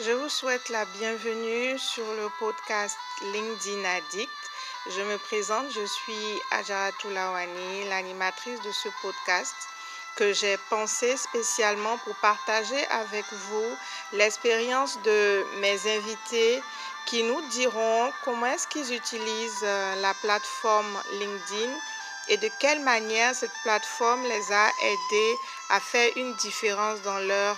Je vous souhaite la bienvenue sur le podcast LinkedIn Addict. Je me présente, je suis Ajara Toulawani, l'animatrice de ce podcast que j'ai pensé spécialement pour partager avec vous l'expérience de mes invités qui nous diront comment est-ce qu'ils utilisent euh, la plateforme LinkedIn et de quelle manière cette plateforme les a aidés à faire une différence dans leur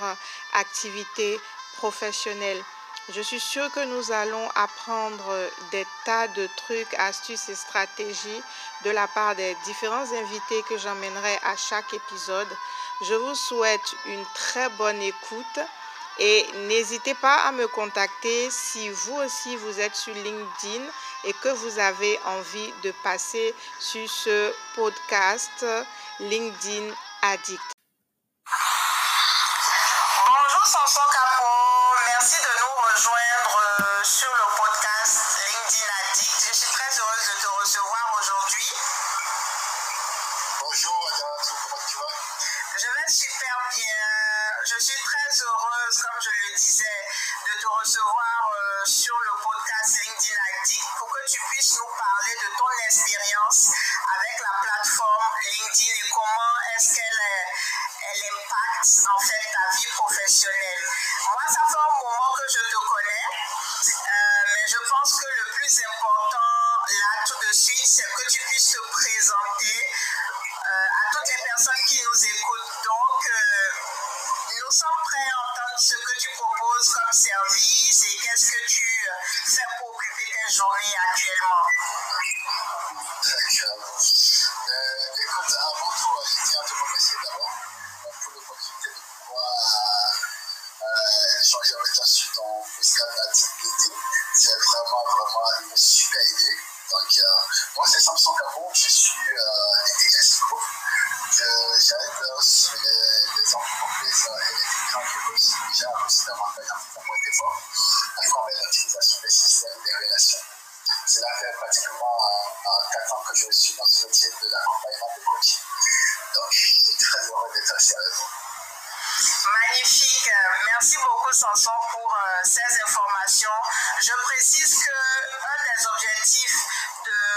activité professionnelle. Je suis sûre que nous allons apprendre des tas de trucs, astuces et stratégies de la part des différents invités que j'emmènerai à chaque épisode. Je vous souhaite une très bonne écoute et n'hésitez pas à me contacter si vous aussi vous êtes sur LinkedIn et que vous avez envie de passer sur ce podcast LinkedIn Addict. Podcast LinkedIn pour que tu puisses nous parler de ton expérience avec la plateforme LinkedIn et comment est-ce qu'elle elle impacte en fait ta vie professionnelle? Moi, ça fait un moment que je te connais, euh, mais je pense que le plus important là tout de suite, c'est que tu puisses te présenter euh, à toutes les personnes qui nous écoutent. Donc, euh, nous sommes prêts à entendre ce que tu proposes comme service et qu'est-ce que tu fais pour occuper tes journées actuellement. D'accord. Euh, écoute, avant tout, je tiens à te remercier d'abord pour l'opportunité de pouvoir euh, échanger avec toi sur ton podcast d'activité. C'est vraiment, vraiment une super idée. Donc, euh, moi, c'est Samson Capon, je suis euh, DD J'aide sur les, les entreprises et les clients qui déjà réussir davantage en faisant moins d'efforts à travers l'utilisation des systèmes des relations. Cela fait pratiquement euh, 4 ans que je suis dans ce métier de l'accompagnement de coaching. Donc, je suis très heureux d'être ici avec vous. Magnifique. Merci beaucoup, Sanson, pour euh, ces informations. Je précise que un des objectifs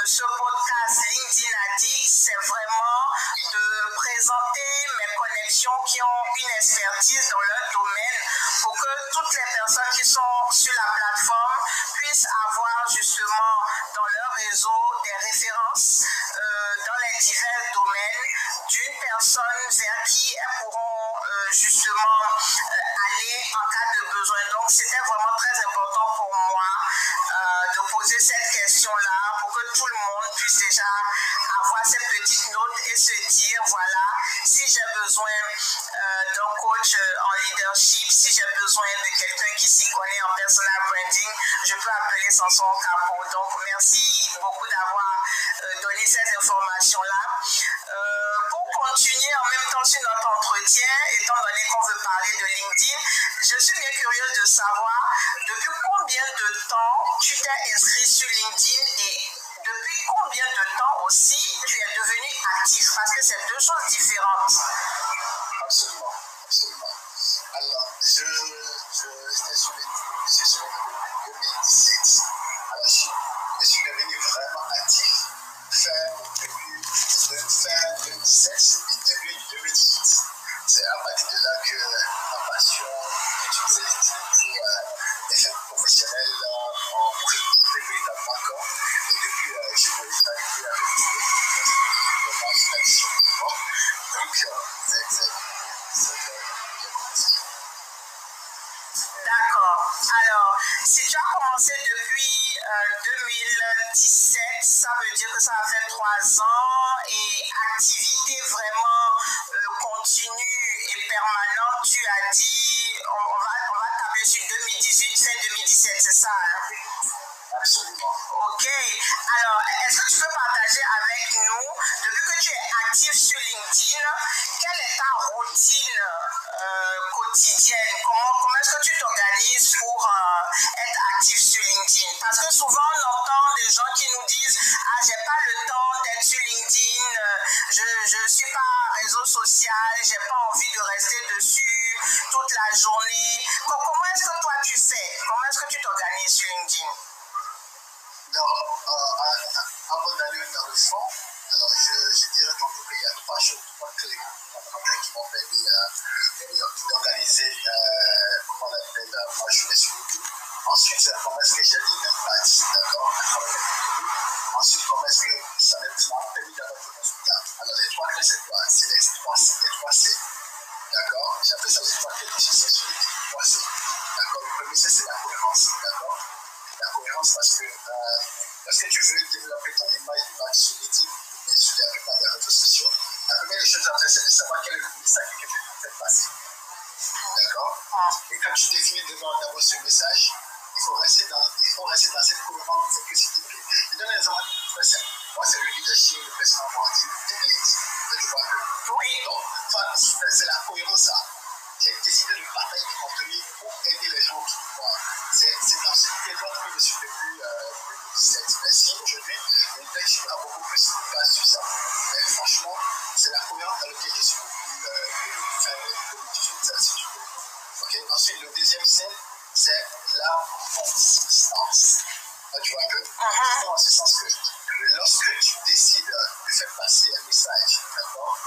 ce podcast LinkedIn Addict, c'est vraiment de présenter mes connexions qui ont une expertise dans leur domaine pour que toutes les personnes qui sont sur la plateforme puissent avoir justement dans leur réseau des références euh, dans les divers domaines d'une personne vers qui elles pourront euh, justement euh, aller en cas de besoin. Donc c'était vraiment très important pour moi de poser cette question-là pour que tout le monde puisse déjà avoir cette petite note et se dire, voilà, si j'ai besoin euh, d'un coach euh, en leadership, si j'ai besoin de quelqu'un qui s'y connaît en personal branding, je peux appeler Sanson Capo. Donc merci beaucoup d'avoir euh, donné ces informations-là. Euh, pour continuer en même temps sur notre entretien, étant donné qu'on veut parler de LinkedIn, je suis bien curieuse de savoir depuis combien de temps tu t'es inscrit sur LinkedIn et depuis combien de temps aussi tu es devenu actif? Parce que c'est deux choses différentes. Absolument, absolument. Alors, je, je, sur LinkedIn, sur depuis 2017. Alors, je, suis- devenu vraiment actif fin, fin 2017 et début 2018. C'est à partir de là que ma passion euh, euh, euh, euh, euh, D'accord. Alors, si tu as commencé depuis euh, 2017, ça veut dire que ça a fait trois ans et activité vraiment euh, continue et permanente, tu as dit, on, va, on va tabler sur 2018, fin 2017, c'est ça absolument. Ok. Alors, est-ce que tu peux partager avec nous, depuis que tu es actif sur LinkedIn, quelle est ta routine euh, quotidienne euh, ma journée sur LinkedIn. Ensuite, comment est-ce que j'ai des impacts, d'accord, les. Ensuite, comment est-ce que ça m'a permis d'avoir des résultats. Alors, les trois clés, c'est quoi? C'est les trois, les trois C. D'accord? J'appelle ça les trois clés de succès sur LinkedIn. Trois C. D'accord? Le premier C, c'est la cohérence. D'accord? La cohérence parce que euh, parce que tu veux développer ton image de marque sur LinkedIn et sur les, les réseaux sociaux, la première des choses à faire, c'est de savoir quel est le message que tu veux faire passer. D'accord Et quand tu définis d'abord ce message, il faut rester dans, il faut rester dans cette cohérence, cette simplicité. Je donne un exemple très simple. Moi, c'est le leadership, le et LinkedIn. Tu vois que. Oui. Donc, c'est la cohérence. J'ai décidé de partager du contenu pour aider les gens autour de moi. C'est dans cette période que je suis depuis euh, 2017. Mais si aujourd'hui, LinkedIn a beaucoup plus de place sur ça. Mais franchement, c'est la cohérence dans laquelle je suis beaucoup euh, faire de ça, si tu veux. Ok, ensuite, le deuxième c'est, c'est la consistance. Là, tu vois Uh-huh. Dans ce sens que lorsque tu décides de faire passer un message, d'accord?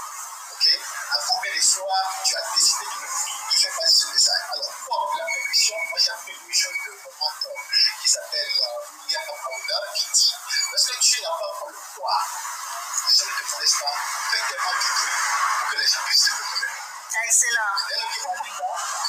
Ok? À combien de fois tu as décidé de, faire passer ce message? Alors, pour la permission, moi j'ai appris une chose de mon mentor qui s'appelle euh, William Kapaouda qui dit lorsque tu n'as pas encore le poids, les gens ne te connaissent pas, fais tellement du pour que les gens puissent te connaître. Excellent.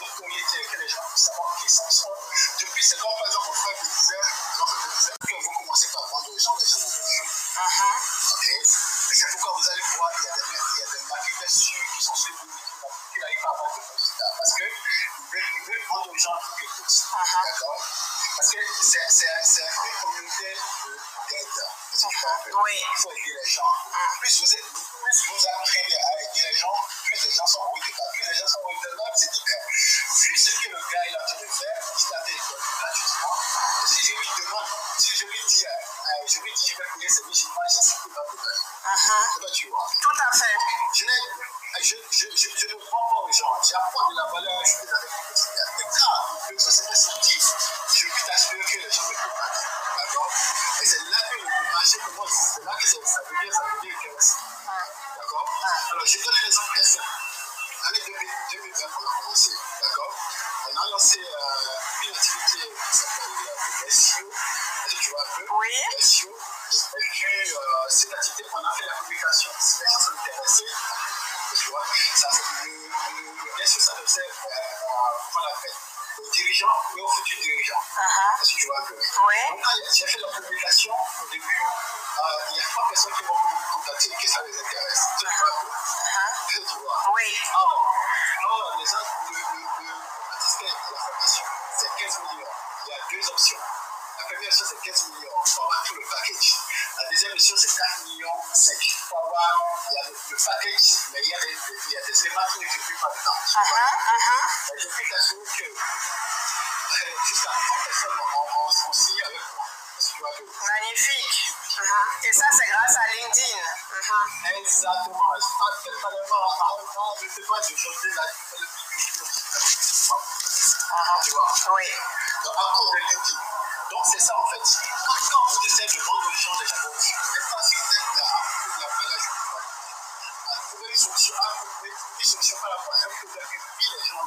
de la notoriété que les gens puissent savoir qui sont. sont. Depuis, c'est comme par exemple mon frère me disait, que vous commencez par vendre aux gens, les. Uh-huh. Ok? Et c'est pourquoi vous allez voir, il y a des, il y a des marketeurs sûrs qui sont sur vous qui n'arrivent pas à avoir de résultats. Parce qu'ils veulent, ils veulent vendre aux gens quelque chose. Uh-huh. D'accord? Parce que c'est c'est- c'est une communauté de- d'aide. Un. Oui. Il faut aider les gens. Plus vous, êtes, plus vous apprenez à aider les gens, plus les gens sont de Plus les gens sont de là, c'est dit, vu ce que le gars il est en train de faire, il a des écoles gratuitement. Si je lui demande, si je lui dis, euh, euh, je lui dis, je vais payer ces musulmans, c'est ça qui va me donner. Uh-huh. C'est pas tu vois. Tout à fait. Je, n'ai- je, je, je, je ne prends pas aux gens, j'apprends de la valeur ajoutée dans les quand le procédé sortit, je a lancé euh, une activité qui s'appelle euh, le SEO. Est-ce que tu vois un peu Oui. SEO. Et puis, euh, cette activité, on a fait la publication. Si les gens intéressés, tu vois, ça, le, SEO, ça sert, euh, comment on l'appelle aux dirigeants, mais aux futurs dirigeants. Uh-huh. Est-ce que tu vois un peu? Oui. Donc, quand j'ai fait la publication, au début, euh, il y a trois personnes qui m'ont contacté que ça les intéresse. Tu vois un peu Uh-huh. Tu vois Oui. alors, alors, les gens, de formation, c'est 15 millions. Il y a deux options. La première option, c'est 15 millions. Il faut avoir tout le package. La deuxième option, c'est 4 millions 5. Il faut avoir il y a le, le package, mais il y a des, il y a des éléments qui ne s'occupent pas Uh-huh. Uh-huh. Et je peux t'assurer que euh, jusqu'à 30 personnes ont, signé avec moi. Magnifique. Uh-huh. Et ça, c'est grâce à LinkedIn. Uh-huh. Exactement. C'est pas tellement avant, je ne sais pas, je chantais Tu vois Oui. Donc, à cause de LinkedIn. Donc, c'est ça en fait. Quand, quand vous essayez de vendre aux gens, les gens vont vous. Et quand si vous êtes là, vous la valeur, je vous vois. Vous pouvez un problème que vivent les gens,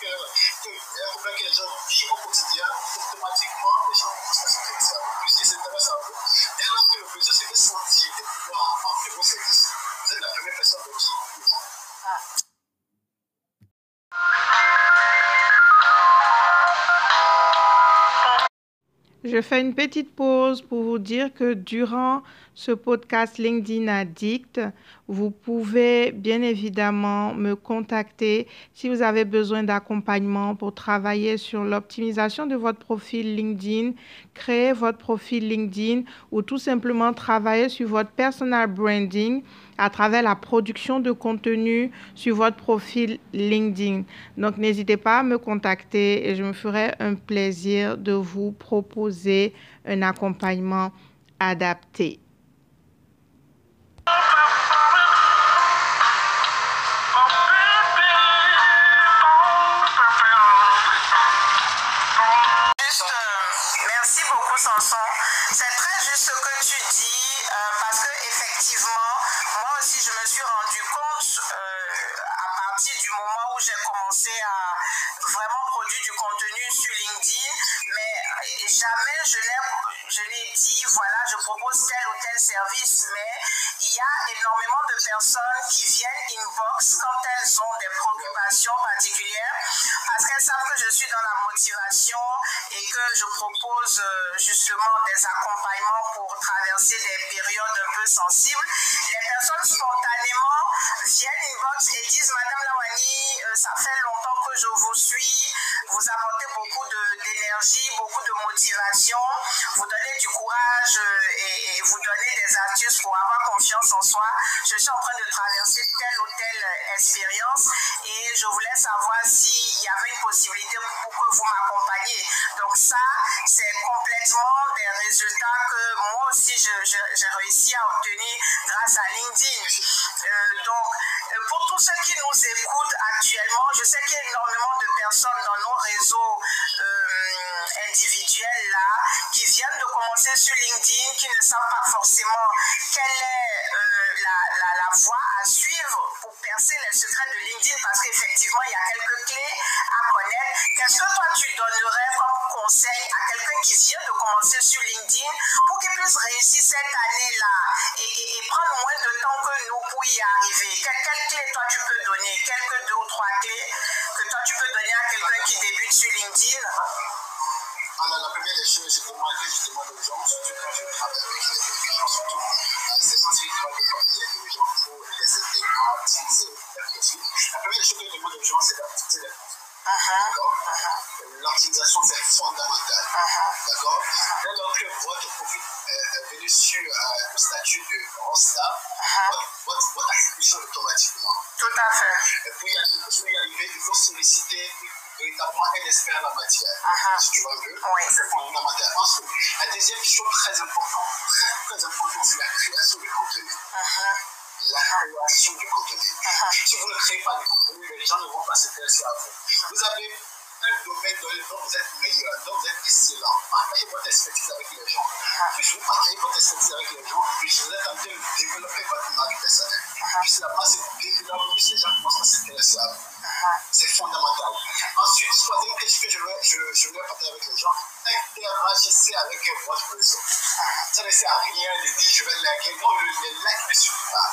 que, que, un problème que les gens vivent au quotidien, automatiquement, les gens vont s'assurer que ça. Plus ils s'intéressent à vous, dès lors que le besoin, c'est de sentir de pouvoir offrir vos services, vous êtes la première personne de qui vous Je fais une petite pause pour vous dire que durant ce podcast LinkedIn Addict, vous pouvez bien évidemment me contacter si vous avez besoin d'accompagnement pour travailler sur l'optimisation de votre profil LinkedIn, créer votre profil LinkedIn ou tout simplement travailler sur votre personal branding à travers la production de contenu sur votre profil LinkedIn. Donc, n'hésitez pas à me contacter et je me ferai un plaisir de vous proposer un accompagnement adapté. Qui viennent inbox quand elles ont des préoccupations particulières parce qu'elles savent que je suis dans la motivation et que je propose euh, justement des accompagnements pour traverser des périodes un peu sensibles. Les personnes spontanément viennent inbox et disent Madame Lawani, euh, ça fait longtemps que je vous suis, vous apportez beaucoup d'énergie, beaucoup de motivation, vous donnez du courage euh, et, vous donnez des astuces pour avoir confiance en soi. Je suis en train de traverser telle ou telle expérience et je voulais savoir s'il y avait une possibilité pour que vous m'accompagniez. Donc ça, c'est complètement des résultats que moi aussi j'ai réussi à obtenir grâce à LinkedIn. Euh, donc, euh, pour tous ceux qui nous écoutent actuellement, je sais qu'il y a énormément de personnes nos réseaux euh, individuels là qui viennent de commencer sur LinkedIn, qui ne savent pas forcément quelle est la, la, la voie à suivre pour percer les secrets de LinkedIn parce qu'effectivement, il y a quelques clés à connaître. Qu'est-ce que toi, tu donnerais comme conseil à quelqu'un qui vient de commencer sur LinkedIn pour qu'il puisse réussir cette année-là et, et, prendre moins de temps que nous pour y arriver? Quelles quelle clés, toi, tu peux donner? Quelques deux ou trois clés que toi, tu peux donner à quelqu'un qui débute sur LinkedIn alors, la première des choses, je demande demande aux gens, quand je travaille avec les gens, surtout, c'est de les gens pour les aider à utiliser leur profil. La première des choses que je demande aux gens, c'est profil. D'accord L'optimisation, c'est fondamental. D'accord? Dès lors que votre profil est venu sur le statut de Rosta, votre, votre attribution automatiquement. Tout à fait. Et pour y arriver, il faut solliciter véritablement un expert en la matière. Si tu vois un peu, c'est fondamental. Ensuite, la deuxième chose très importante, très, très importante, c'est la création du contenu. La création du contenu. Si vous ne créez pas du contenu, les gens ne vont pas s'intéresser à vous. Vous avez un domaine dont vous êtes meilleur, dont vous êtes excellent. Partagez votre expertise avec les gens. Puis vous partagez votre expertise avec les gens, puis vous êtes en train de développer votre marque personnelle. Puis c'est la base de développement, puis les gens commencent à s'intéresser à vous. C'est fondamental. Ensuite, troisième chose que je veux, je, je avec les gens, interagissez avec votre réseau. Ça ne sert à rien de dire je vais liker. Non, le, le like ne suffit pas.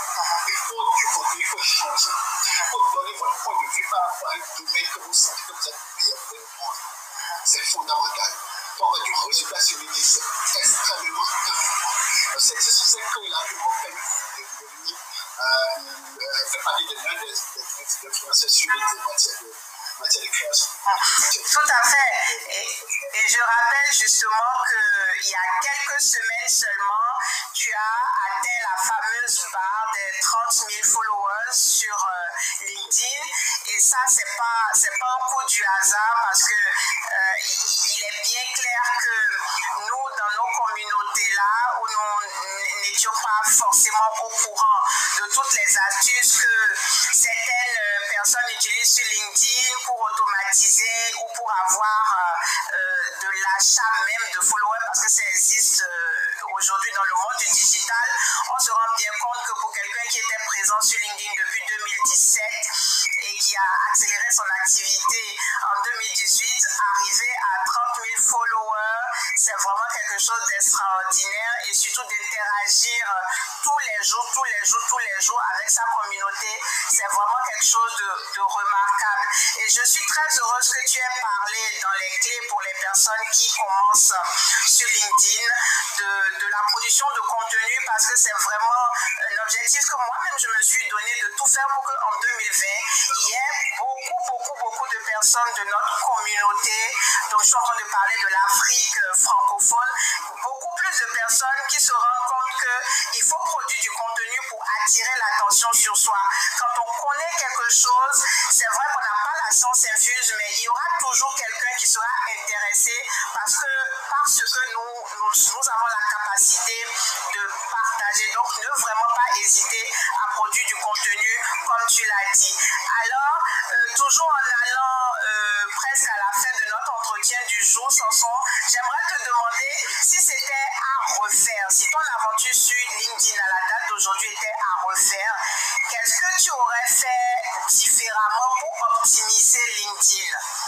Il faut du contenu, il faut changer. Il faut donner votre point de vue par rapport à un domaine que vous sentez que vous êtes meilleur pour le monde. C'est fondamental. Pour avoir du résultat sur les c'est extrêmement important. C'est clés-là que m'ont permis de devenir euh, faire partie de l'un des influenceurs sur les matières de tout à fait. Et, je rappelle justement qu'il y a quelques semaines seulement, tu as atteint la fameuse barre des 30 000 followers sur euh, LinkedIn. Et ça, c'est pas, c'est pas un coup du hasard parce que euh, il, est bien clair que nous, dans nos communautés-là, où nous n'étions pas forcément au courant de toutes les astuces que certaines personnes utilisent sur LinkedIn pour automatiser ou pour avoir euh, euh, de l'achat même de followers parce que ça existe euh, aujourd'hui dans le monde du digital, on se rend bien compte que pour quelqu'un qui était présent sur LinkedIn depuis 2017 et qui a accéléré son activité en 2018, arrivé à 30 000 followers, c'est vraiment quelque chose d'extraordinaire et surtout d'interagir tous les jours, tous les jours, tous les jours avec sa communauté, c'est vraiment quelque chose de, remarquable. Et je suis très heureuse que tu aies parlé dans les clés pour les personnes qui commencent sur LinkedIn de, la production de contenu parce que c'est vraiment un objectif que moi-même je me suis donné de tout faire pour qu'en 2020, il y ait beaucoup, beaucoup, beaucoup de personnes de notre communauté, donc je suis en train de parler de l'Afrique francophone, de personnes qui se rendent compte qu'il faut produire du contenu pour attirer l'attention sur soi. Quand on connaît quelque chose, c'est vrai qu'on n'a pas la science infuse, mais il y aura toujours quelqu'un qui sera intéressé parce que, parce que nous, nous, avons la capacité de partager. Donc, ne vraiment pas hésiter à produire du contenu, comme tu l'as dit. Alors, euh, toujours en allant presque à la fin de notre entretien du jour, Sanson, j'aimerais te demander si c'était à refaire, si ton aventure sur LinkedIn à la date d'aujourd'hui était à refaire, qu'est-ce que tu aurais fait différemment pour optimiser LinkedIn?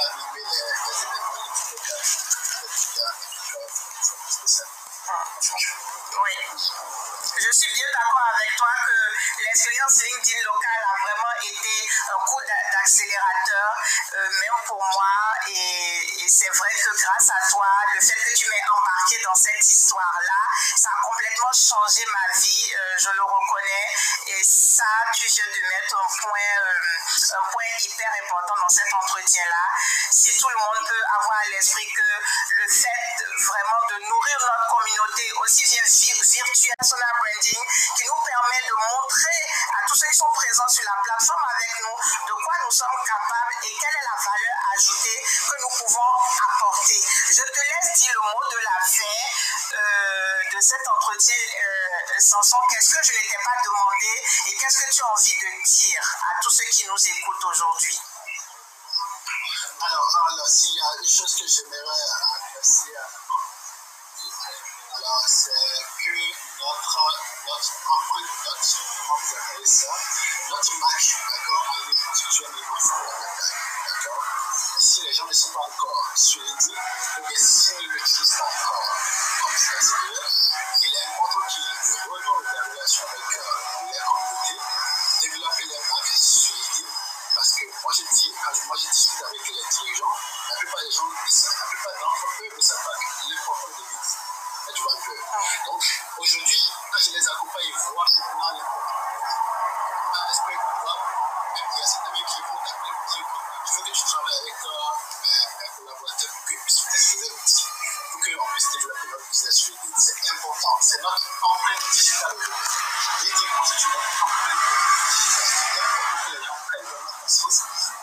De continuer à animer les événements locaux. Il Oui. Je suis bien d'accord avec toi que l'expérience LinkedIn locale a vraiment été un coup d'a- d'accélérateur, euh, même pour moi. Et, et c'est vrai que grâce à toi, le fait que tu m'aies embarqué dans cette histoire-là, ça a complètement changé ma vie, euh, je le reconnais. Et ça, tu viens de mettre un point, euh, un point hyper important dans cet entretien-là. Si tout le monde peut avoir à l'esprit que le fait vraiment de nourrir notre communauté, aussi bien vi- virtuel, personal branding, qui nous permet de montrer à tous ceux qui sont présents sur la plateforme avec nous de quoi nous sommes capables et quelle est la valeur ajoutée que nous pouvons apporter. Je te laisse dire le mot de la fin euh, de cet entretien, euh, Samson. Qu'est-ce que je ne t'ai pas demandé et qu'est-ce que tu as envie de dire à tous ceux qui nous écoutent aujourd'hui? Alors, alors s'il y a une chose que j'aimerais c'est que notre, notre empreinte, notre, comment vous appelez ça, notre match, d'accord, en ligne constitue un immense d'accord Et si les gens ne sont pas encore sur LinkedIn, ou bien s'ils ne l'utilisent pas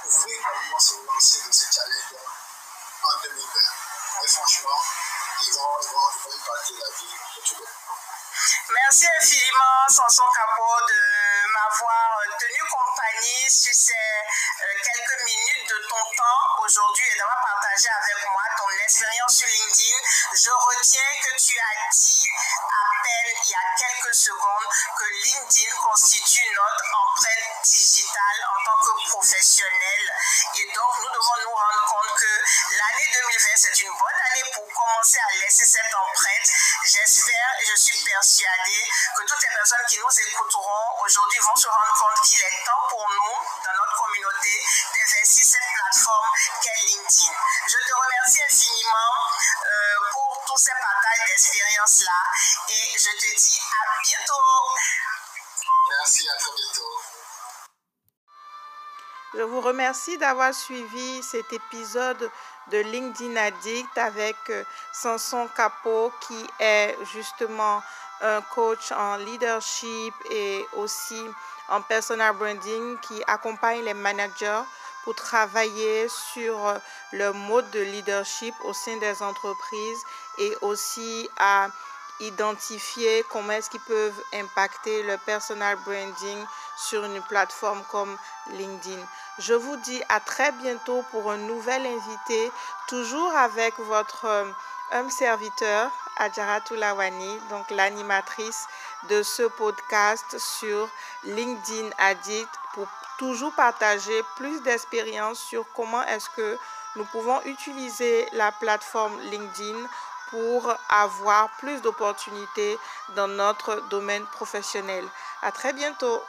pour véritablement se lancer dans ce challenge en 2020. Et franchement, ils vont, ils vont, ils vont partir la vie de tous les jours. Merci infiniment, Sanson Capot, de m'avoir tenu compagnie sur ces euh, quelques minutes de ton temps aujourd'hui et d'avoir partagé avec moi ton expérience sur LinkedIn. Je retiens que tu as dit il y a quelques secondes que LinkedIn constitue notre empreinte digitale en tant que professionnel. Et donc, nous devons nous rendre compte que l'année 2020, c'est une bonne année pour commencer à laisser cette empreinte. J'espère et je suis persuadée que toutes les personnes qui nous écouteront aujourd'hui vont se rendre compte qu'il est temps pour nous, dans notre communauté, d'investir cette plateforme qu'est LinkedIn. Je te remercie infiniment euh, pour tous ces partages d'expérience-là et je te dis à bientôt. Merci, à très bientôt. Je vous remercie d'avoir suivi cet épisode de LinkedIn Addict avec euh, Sanson Capot qui est justement un coach en leadership et aussi en personal branding qui accompagne les managers pour travailler sur euh, le mode de leadership au sein des entreprises et aussi à identifier comment est-ce qu'ils peuvent impacter le personal branding sur une plateforme comme LinkedIn. Je vous dis à très bientôt pour un nouvel invité, toujours avec votre euh, homme serviteur, Adjara Toulawani, donc l'animatrice de ce podcast sur LinkedIn Addict pour toujours partager plus d'expérience sur comment est-ce que nous pouvons utiliser la plateforme LinkedIn pour avoir plus d'opportunités dans notre domaine professionnel. À très bientôt.